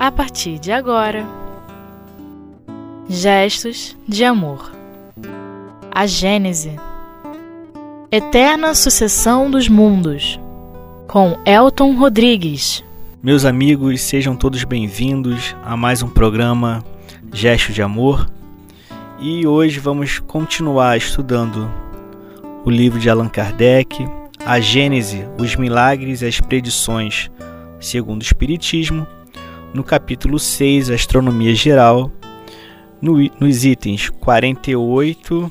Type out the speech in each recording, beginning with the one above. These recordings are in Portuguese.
a partir de agora. Gestos de amor. A Gênese. Eterna sucessão dos mundos. Com Elton Rodrigues. Meus amigos, sejam todos bem-vindos a mais um programa Gestos de Amor. E hoje vamos continuar estudando o livro de Allan Kardec, A Gênese, os Milagres e as Predições segundo o Espiritismo, no capítulo 6, Astronomia Geral, no, nos itens 48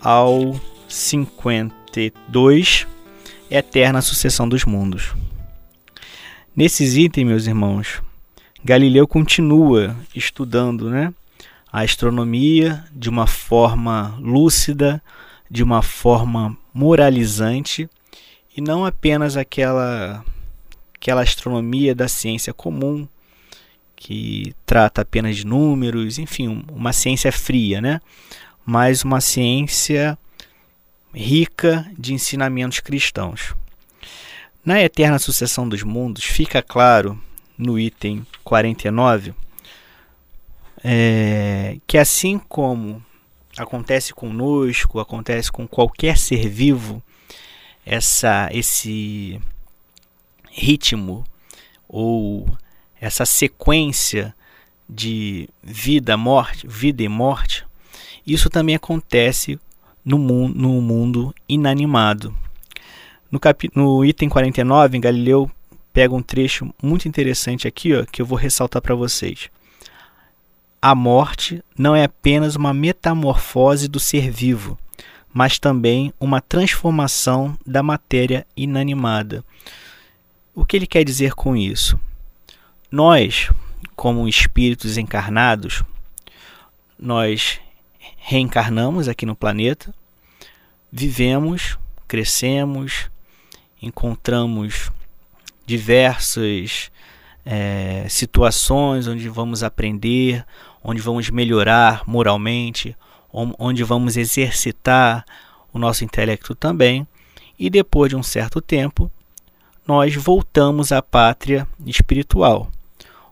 ao 52, Eterna Sucessão dos Mundos. Nesses itens, meus irmãos, Galileu continua estudando né, a astronomia de uma forma lúcida, de uma forma moralizante e não apenas aquela aquela astronomia da ciência comum que trata apenas de números, enfim, uma ciência fria, né? Mas uma ciência rica de ensinamentos cristãos. Na eterna sucessão dos mundos, fica claro no item 49 é, que assim como acontece conosco, acontece com qualquer ser vivo, essa esse ritmo ou essa sequência de vida, morte, vida e morte, isso também acontece no mundo, no mundo inanimado. No, capi, no item 49, Galileu pega um trecho muito interessante aqui, ó, que eu vou ressaltar para vocês. A morte não é apenas uma metamorfose do ser vivo, mas também uma transformação da matéria inanimada. O que ele quer dizer com isso? Nós, como espíritos encarnados, nós reencarnamos aqui no planeta, vivemos, crescemos, encontramos diversas é, situações onde vamos aprender, onde vamos melhorar moralmente, onde vamos exercitar o nosso intelecto também, e depois de um certo tempo, nós voltamos à pátria espiritual.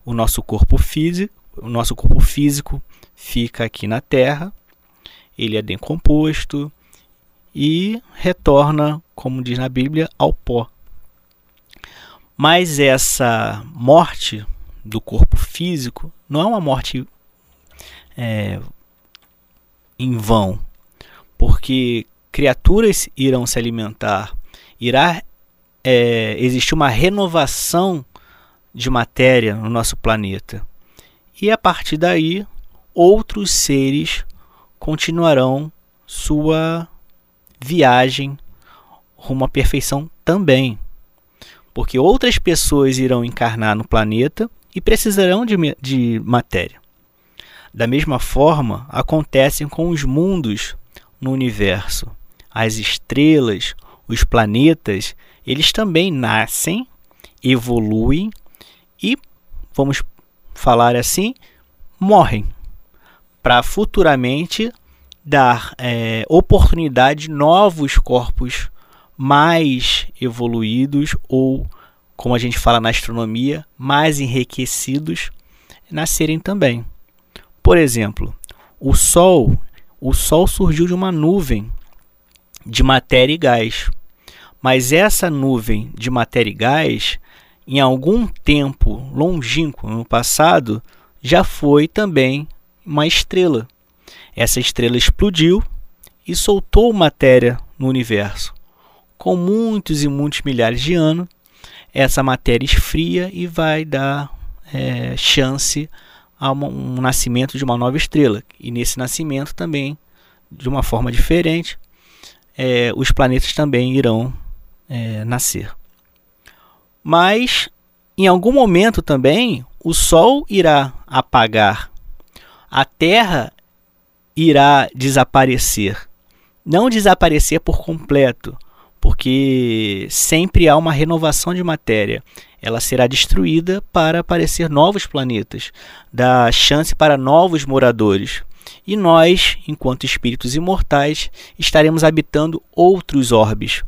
O nosso corpo físico, o nosso corpo físico fica aqui na Terra, ele é decomposto, e retorna, como diz na Bíblia, ao pó. Mas essa morte do corpo físico não é uma morte é, em vão, porque criaturas irão se alimentar, irá é, existir uma renovação de matéria no nosso planeta. E a partir daí, outros seres continuarão sua viagem rumo à perfeição também. Porque outras pessoas irão encarnar no planeta e precisarão de, de matéria. Da mesma forma, acontecem com os mundos no universo. As estrelas, os planetas, eles também nascem, evoluem e, vamos falar assim, morrem para futuramente dar é, oportunidade de novos corpos mais evoluídos ou, como a gente fala na astronomia, mais enriquecidos nascerem também. Por exemplo, o Sol, o Sol surgiu de uma nuvem de matéria e gás. Mas essa nuvem de matéria e gás, em algum tempo longínquo no passado, já foi também uma estrela. Essa estrela explodiu e soltou matéria no universo. Com muitos e muitos milhares de anos, essa matéria esfria e vai dar é, chance a um nascimento de uma nova estrela. E nesse nascimento também, de uma forma diferente, é, os planetas também irão é, nascer. Mas em algum momento também o Sol irá apagar. A Terra irá desaparecer. Não desaparecer por completo, porque sempre há uma renovação de matéria. Ela será destruída para aparecer novos planetas, dá chance para novos moradores. E nós, enquanto espíritos imortais, estaremos habitando outros orbes,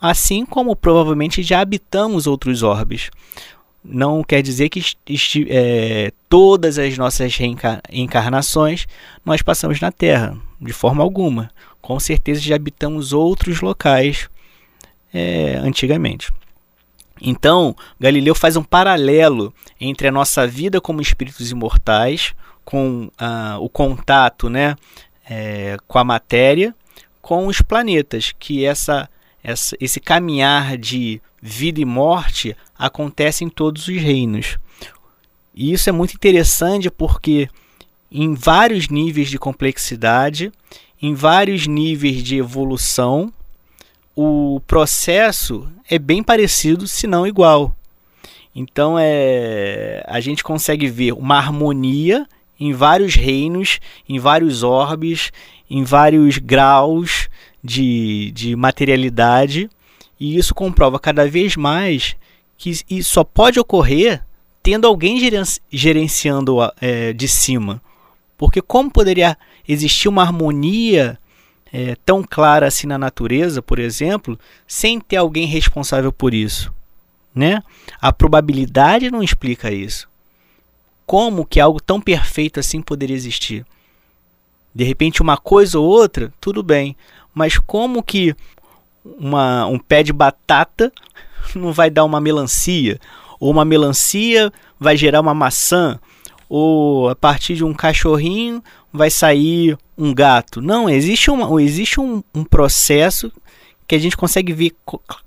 assim como provavelmente já habitamos outros orbes. não quer dizer que é, todas as nossas reencarnações nós passamos na Terra, de forma alguma. Com certeza já habitamos outros locais é, antigamente. Então, Galileu faz um paralelo entre a nossa vida como espíritos imortais, com ah, o contato né, é, com a matéria, com os planetas, que essa, essa, esse caminhar de vida e morte acontece em todos os reinos. E isso é muito interessante porque em vários níveis de complexidade, em vários níveis de evolução, o processo é bem parecido, se não igual. Então é, a gente consegue ver uma harmonia em vários reinos, em vários orbes, em vários graus de, de materialidade, e isso comprova cada vez mais que isso só pode ocorrer tendo alguém gerenciando é, de cima. Porque como poderia existir uma harmonia é, tão clara assim na natureza, por exemplo, sem ter alguém responsável por isso? Né? A probabilidade não explica isso. Como que algo tão perfeito assim poderia existir? De repente, uma coisa ou outra, tudo bem. Mas como que uma, um pé de batata não vai dar uma melancia? Ou uma melancia vai gerar uma maçã? Ou a partir de um cachorrinho vai sair um gato? Não, existe, uma, existe um, um processo que a gente consegue ver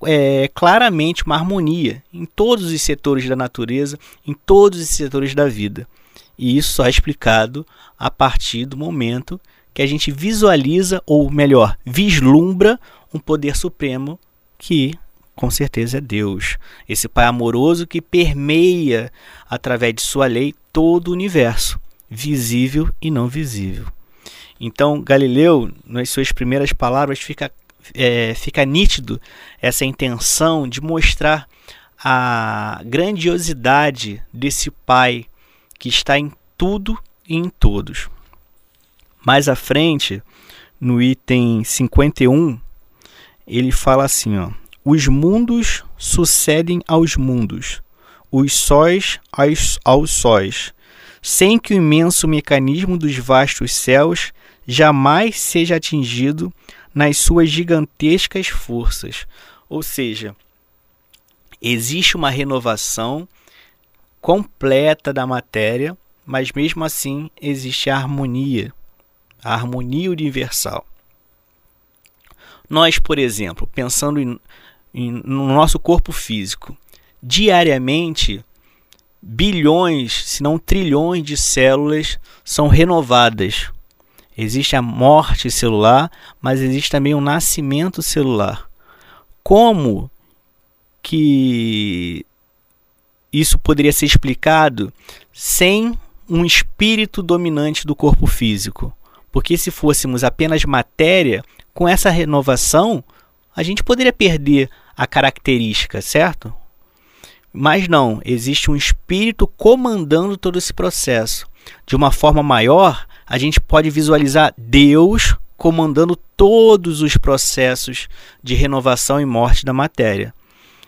é, claramente uma harmonia em todos os setores da natureza, em todos os setores da vida. E isso só é explicado a partir do momento que a gente visualiza, ou melhor, vislumbra um poder supremo que com certeza é Deus. Esse Pai amoroso que permeia, através de sua lei, todo o universo, visível e não visível. Então, Galileu, nas suas primeiras palavras, fica é, fica nítido essa intenção de mostrar a grandiosidade desse Pai que está em tudo e em todos. Mais à frente, no item 51, ele fala assim: ó, os mundos sucedem aos mundos, os sóis aos, aos sóis, sem que o imenso mecanismo dos vastos céus jamais seja atingido nas suas gigantescas forças. Ou seja, existe uma renovação completa da matéria, mas mesmo assim existe a harmonia, a harmonia universal. Nós, por exemplo, pensando em, em, no nosso corpo físico, diariamente bilhões, se não trilhões de células são renovadas Existe a morte celular, mas existe também o nascimento celular. Como que isso poderia ser explicado sem um espírito dominante do corpo físico? Porque se fôssemos apenas matéria, com essa renovação, a gente poderia perder a característica, certo? Mas não, existe um espírito comandando todo esse processo. De uma forma maior, a gente pode visualizar Deus comandando todos os processos de renovação e morte da matéria.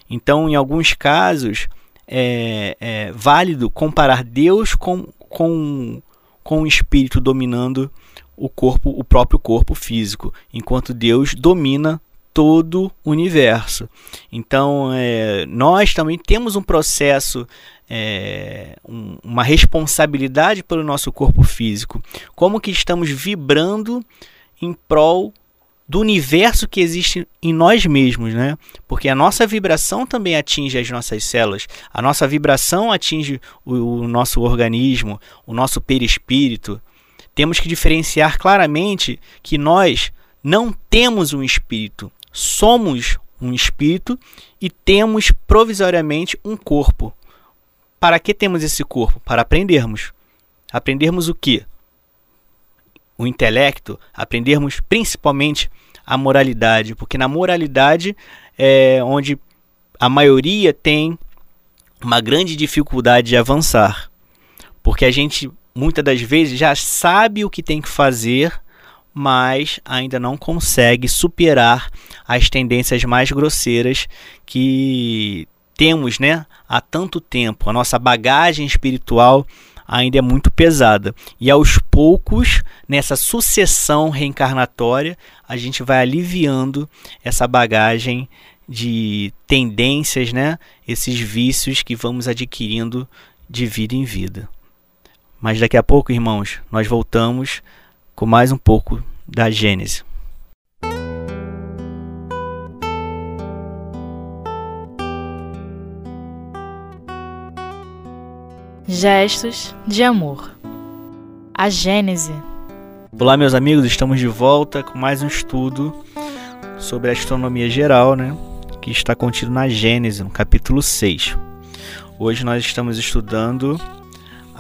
Então, em alguns casos, é, é válido comparar Deus com, com, com o espírito dominando o corpo, o próprio corpo físico, enquanto Deus domina todo o universo. Então, é, nós também temos um processo é, um, uma responsabilidade pelo nosso corpo físico. Como que estamos vibrando em prol do universo que existe em nós mesmos, né? Porque a nossa vibração também atinge as nossas células, a nossa vibração atinge o, o nosso organismo, o nosso perispírito. Temos que diferenciar claramente que nós não temos um espírito, somos um espírito e temos provisoriamente um corpo. Para que temos esse corpo? Para aprendermos. Aprendermos o que? O intelecto, aprendermos principalmente a moralidade, porque na moralidade é onde a maioria tem uma grande dificuldade de avançar. Porque a gente muitas das vezes já sabe o que tem que fazer, mas ainda não consegue superar as tendências mais grosseiras que temos, né, há tanto tempo. A nossa bagagem espiritual ainda é muito pesada. E aos poucos, nessa sucessão reencarnatória, a gente vai aliviando essa bagagem de tendências, né? Esses vícios que vamos adquirindo de vida em vida. Mas daqui a pouco, irmãos, nós voltamos com mais um pouco da Gênese. Gestos de amor. A Gênese. Olá, meus amigos, estamos de volta com mais um estudo sobre a astronomia geral, né? Que está contido na Gênese, no capítulo 6. Hoje nós estamos estudando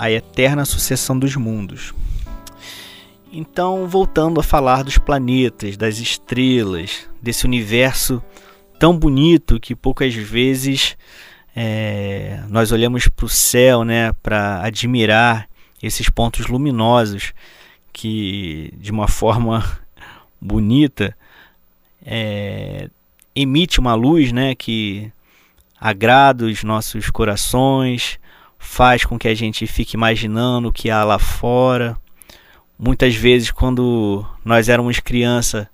a eterna sucessão dos mundos. Então, voltando a falar dos planetas, das estrelas, desse universo tão bonito que poucas vezes é, nós olhamos para o céu né, para admirar esses pontos luminosos que, de uma forma bonita, é, emite uma luz né, que agrada os nossos corações, faz com que a gente fique imaginando o que há lá fora. Muitas vezes, quando nós éramos criança,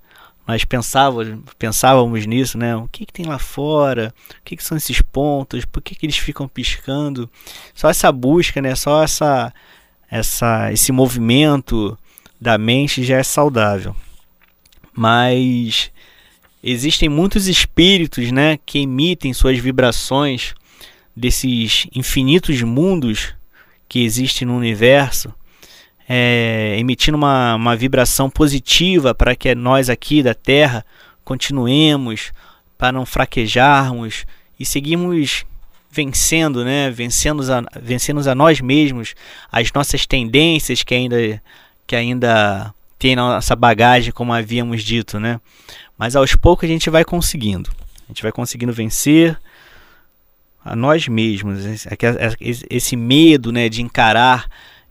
nós pensávamos, pensávamos nisso, né? O que, que tem lá fora? O que, que são esses pontos? Por que, que eles ficam piscando? Só essa busca, né? Só essa, essa, esse movimento da mente já é saudável. Mas existem muitos espíritos, né? Que emitem suas vibrações desses infinitos mundos que existem no universo é, emitindo uma, uma vibração positiva para que nós aqui da Terra continuemos, para não fraquejarmos e seguirmos vencendo, né? vencendo, a, vencendo a nós mesmos, as nossas tendências que ainda, que ainda tem na nossa bagagem, como havíamos dito. Né? Mas aos poucos a gente vai conseguindo. A gente vai conseguindo vencer a nós mesmos. Esse medo né, de encarar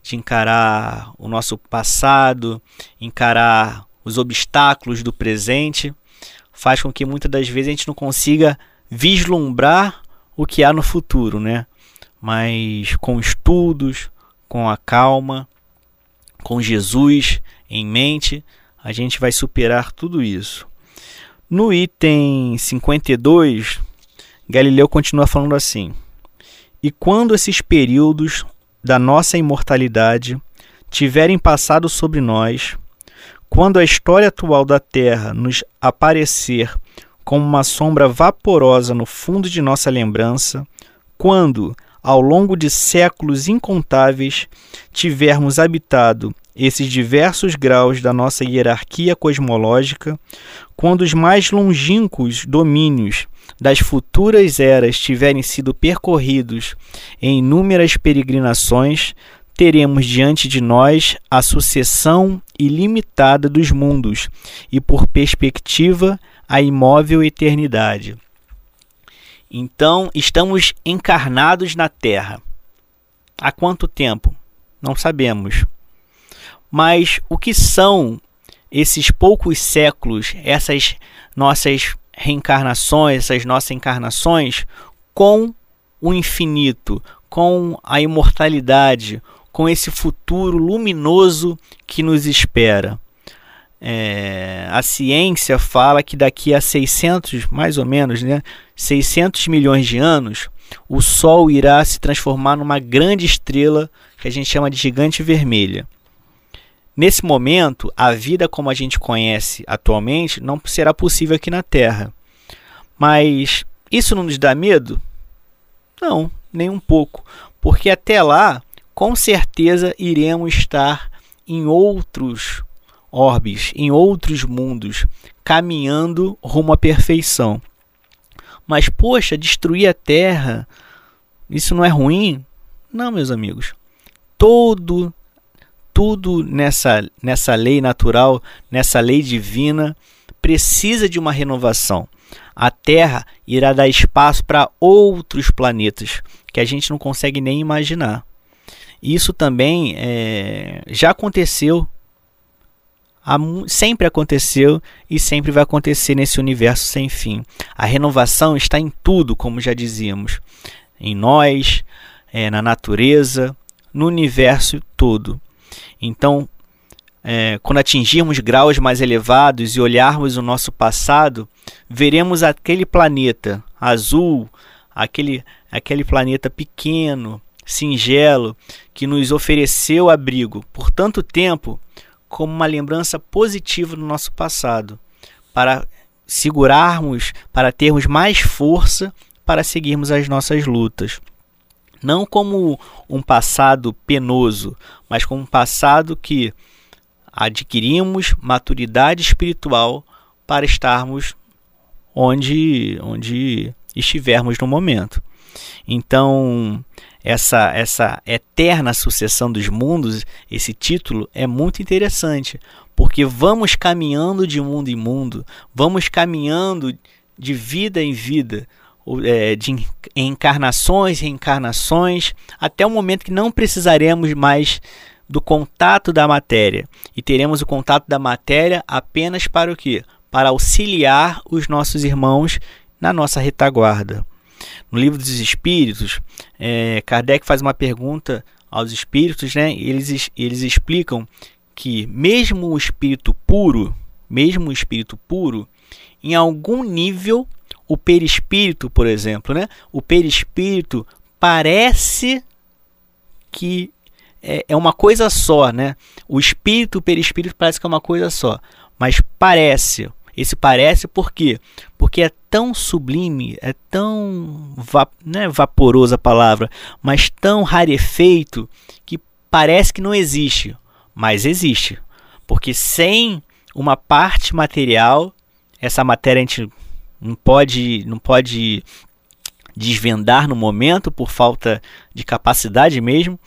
de encarar o nosso passado, encarar os obstáculos do presente, faz com que muitas das vezes a gente não consiga vislumbrar o que há no futuro, né? Mas com estudos, com a calma, com Jesus em mente, a gente vai superar tudo isso. No item 52, Galileu continua falando assim: E quando esses períodos da nossa imortalidade tiverem passado sobre nós, quando a história atual da Terra nos aparecer como uma sombra vaporosa no fundo de nossa lembrança, quando, ao longo de séculos incontáveis, tivermos habitado esses diversos graus da nossa hierarquia cosmológica, quando os mais longínquos domínios das futuras eras tiverem sido percorridos em inúmeras peregrinações, teremos diante de nós a sucessão ilimitada dos mundos e, por perspectiva, a imóvel eternidade. Então, estamos encarnados na Terra. Há quanto tempo? Não sabemos. Mas o que são esses poucos séculos, essas nossas reencarnações, essas nossas encarnações com o infinito, com a imortalidade, com esse futuro luminoso que nos espera. É, a ciência fala que daqui a 600, mais ou menos, né, 600 milhões de anos, o Sol irá se transformar numa grande estrela que a gente chama de gigante vermelha. Nesse momento, a vida como a gente conhece atualmente não será possível aqui na Terra. Mas isso não nos dá medo? Não, nem um pouco, porque até lá, com certeza iremos estar em outros orbes, em outros mundos, caminhando rumo à perfeição. Mas poxa, destruir a Terra, isso não é ruim? Não, meus amigos. Todo tudo nessa, nessa lei natural, nessa lei divina, precisa de uma renovação. A Terra irá dar espaço para outros planetas que a gente não consegue nem imaginar. Isso também é, já aconteceu sempre aconteceu e sempre vai acontecer nesse universo sem fim. A renovação está em tudo, como já dizíamos, em nós, é, na natureza, no universo todo. Então, é, quando atingirmos graus mais elevados e olharmos o nosso passado, veremos aquele planeta azul, aquele, aquele planeta pequeno, singelo, que nos ofereceu abrigo por tanto tempo como uma lembrança positiva do nosso passado, para segurarmos, para termos mais força para seguirmos as nossas lutas. Não como um passado penoso, mas como um passado que adquirimos maturidade espiritual para estarmos onde, onde estivermos no momento. Então, essa, essa eterna sucessão dos mundos, esse título é muito interessante, porque vamos caminhando de mundo em mundo, vamos caminhando de vida em vida, de encarnações, reencarnações, até o momento que não precisaremos mais do contato da matéria e teremos o contato da matéria apenas para o que? Para auxiliar os nossos irmãos na nossa retaguarda. No livro dos Espíritos, é, Kardec faz uma pergunta aos espíritos, né? Eles, eles explicam que mesmo o espírito puro, mesmo o espírito puro, em algum nível, o perispírito, por exemplo, né? O perispírito parece que é, é uma coisa só, né? O espírito o perispírito parece que é uma coisa só, mas parece. Esse parece por quê? Porque é tão sublime, é tão va não é vaporosa a palavra, mas tão rarefeito que parece que não existe, mas existe. Porque sem uma parte material, essa matéria a gente não pode, não pode desvendar no momento por falta de capacidade mesmo.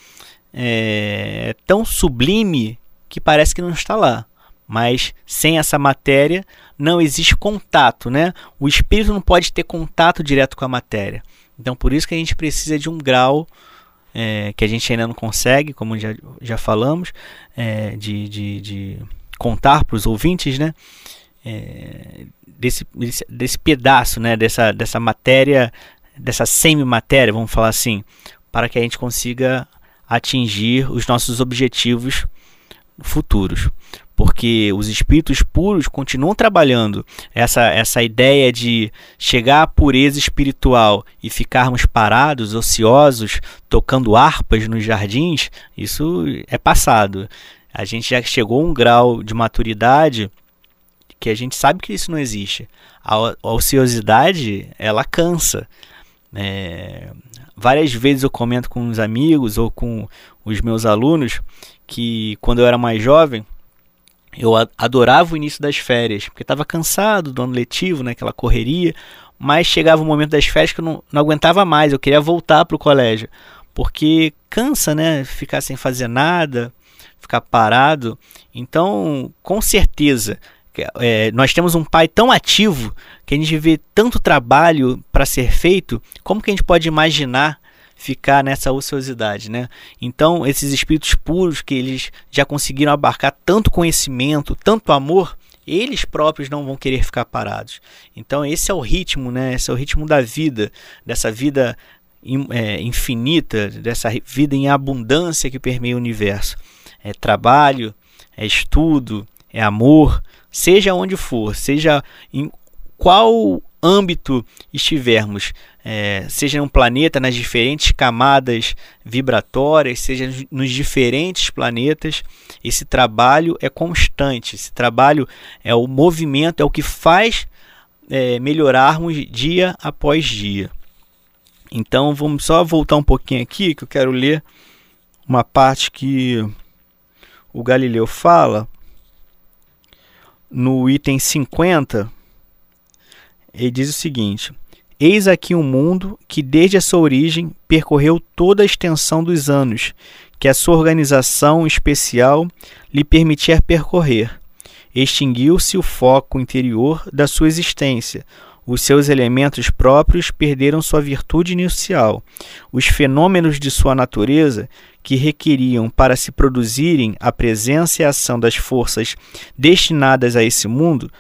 É, é tão sublime que parece que não está lá. Mas sem essa matéria não existe contato, né? O espírito não pode ter contato direto com a matéria. Então por isso que a gente precisa de um grau é, que a gente ainda não consegue, como já, já falamos, é, de, de, de, contar para os ouvintes, né? É, desse, desse, pedaço, né? Dessa, dessa matéria, dessa semi-matéria, vamos falar assim, para que a gente consiga atingir os nossos objetivos futuros porque os espíritos puros continuam trabalhando essa, essa ideia de chegar à pureza espiritual e ficarmos parados, ociosos, tocando harpas nos jardins, isso é passado. A gente já chegou a um grau de maturidade que a gente sabe que isso não existe. A, ociosidade, ela cansa. É, várias vezes eu comento com os amigos ou com os meus alunos que quando eu era mais jovem, eu adorava o início das férias, porque estava cansado do ano letivo, né, aquela correria, mas chegava o momento das férias que eu não, não aguentava mais, eu queria voltar para o colégio, porque cansa, né, ficar sem fazer nada, ficar parado. Então, com certeza, é, nós temos um pai tão ativo que a gente vê tanto trabalho para ser feito, como que a gente pode imaginar ficar nessa ociosidade, né? Então, esses espíritos puros que eles já conseguiram abarcar tanto conhecimento, tanto amor, eles próprios não vão querer ficar parados. Então, esse é o ritmo, né? Esse é o ritmo da vida, dessa vida é, infinita, dessa vida em abundância que permeia o universo. É trabalho, é estudo, é amor, seja onde for, seja em qual âmbito estivermos, é, seja um planeta nas diferentes camadas vibratórias, seja nos diferentes planetas, esse trabalho é constante. Esse trabalho é o movimento, é o que faz é, melhorarmos dia após dia. Então vamos só voltar um pouquinho aqui que eu quero ler uma parte que o Galileu fala no item 50 ele diz o seguinte: Eis aqui um mundo que, desde a sua origem, percorreu toda a extensão dos anos que a sua organização especial lhe permitia percorrer. Extinguiu-se o foco interior da sua existência, os seus elementos próprios perderam sua virtude inicial. Os fenômenos de sua natureza, que requeriam para se produzirem a presença e a ação das forças destinadas a esse mundo,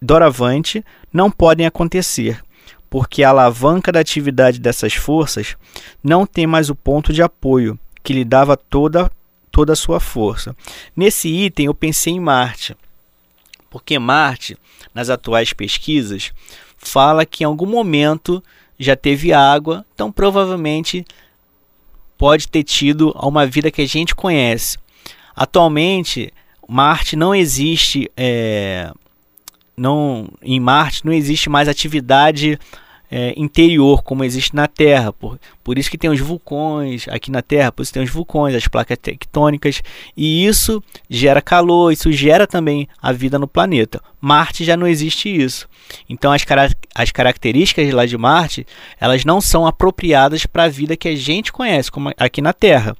doravante não podem acontecer, porque a alavanca da atividade dessas forças não tem mais o ponto de apoio que lhe dava toda, toda a sua força. Nesse item eu pensei em Marte, porque Marte, nas atuais pesquisas, fala que em algum momento já teve água, então provavelmente pode ter tido uma vida que a gente conhece. Atualmente, Marte não existe é, não em Marte não existe mais atividade é, interior como existe na Terra. Por, por isso que tem os vulcões aqui na Terra, por isso tem os vulcões, as placas tectônicas, e isso gera calor, isso gera também a vida no planeta. Marte já não existe isso. Então as, as características lá de Marte, elas não são apropriadas para a vida que a gente conhece, como aqui na Terra.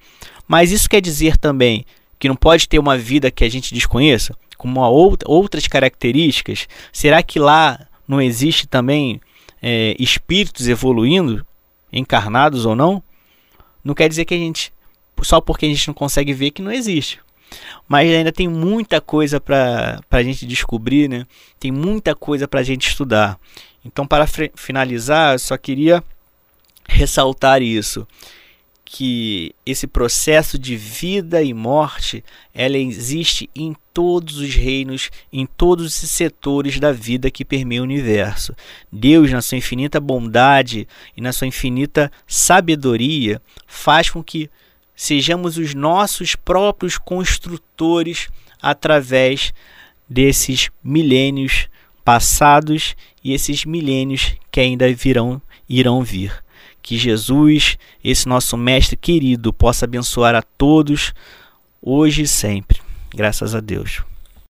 Mas isso quer dizer também que não pode ter uma vida que a gente desconheça? com outra, outras características? Será que lá não existe também é, espíritos evoluindo, encarnados ou não? Não quer dizer que a gente, só porque a gente não consegue ver, que não existe. Mas ainda tem muita coisa para a gente descobrir, né? tem muita coisa para a gente estudar. Então, para finalizar, eu só queria ressaltar isso que esse processo de vida e morte ela existe em todos os reinos, em todos os setores da vida que permeia o universo. Deus, na sua infinita bondade e na sua infinita sabedoria, faz com que sejamos os nossos próprios construtores através desses milênios passados e esses milênios que ainda virão irão vir. Que Jesus, esse nosso Mestre querido, possa abençoar a todos, hoje e sempre. Graças a Deus.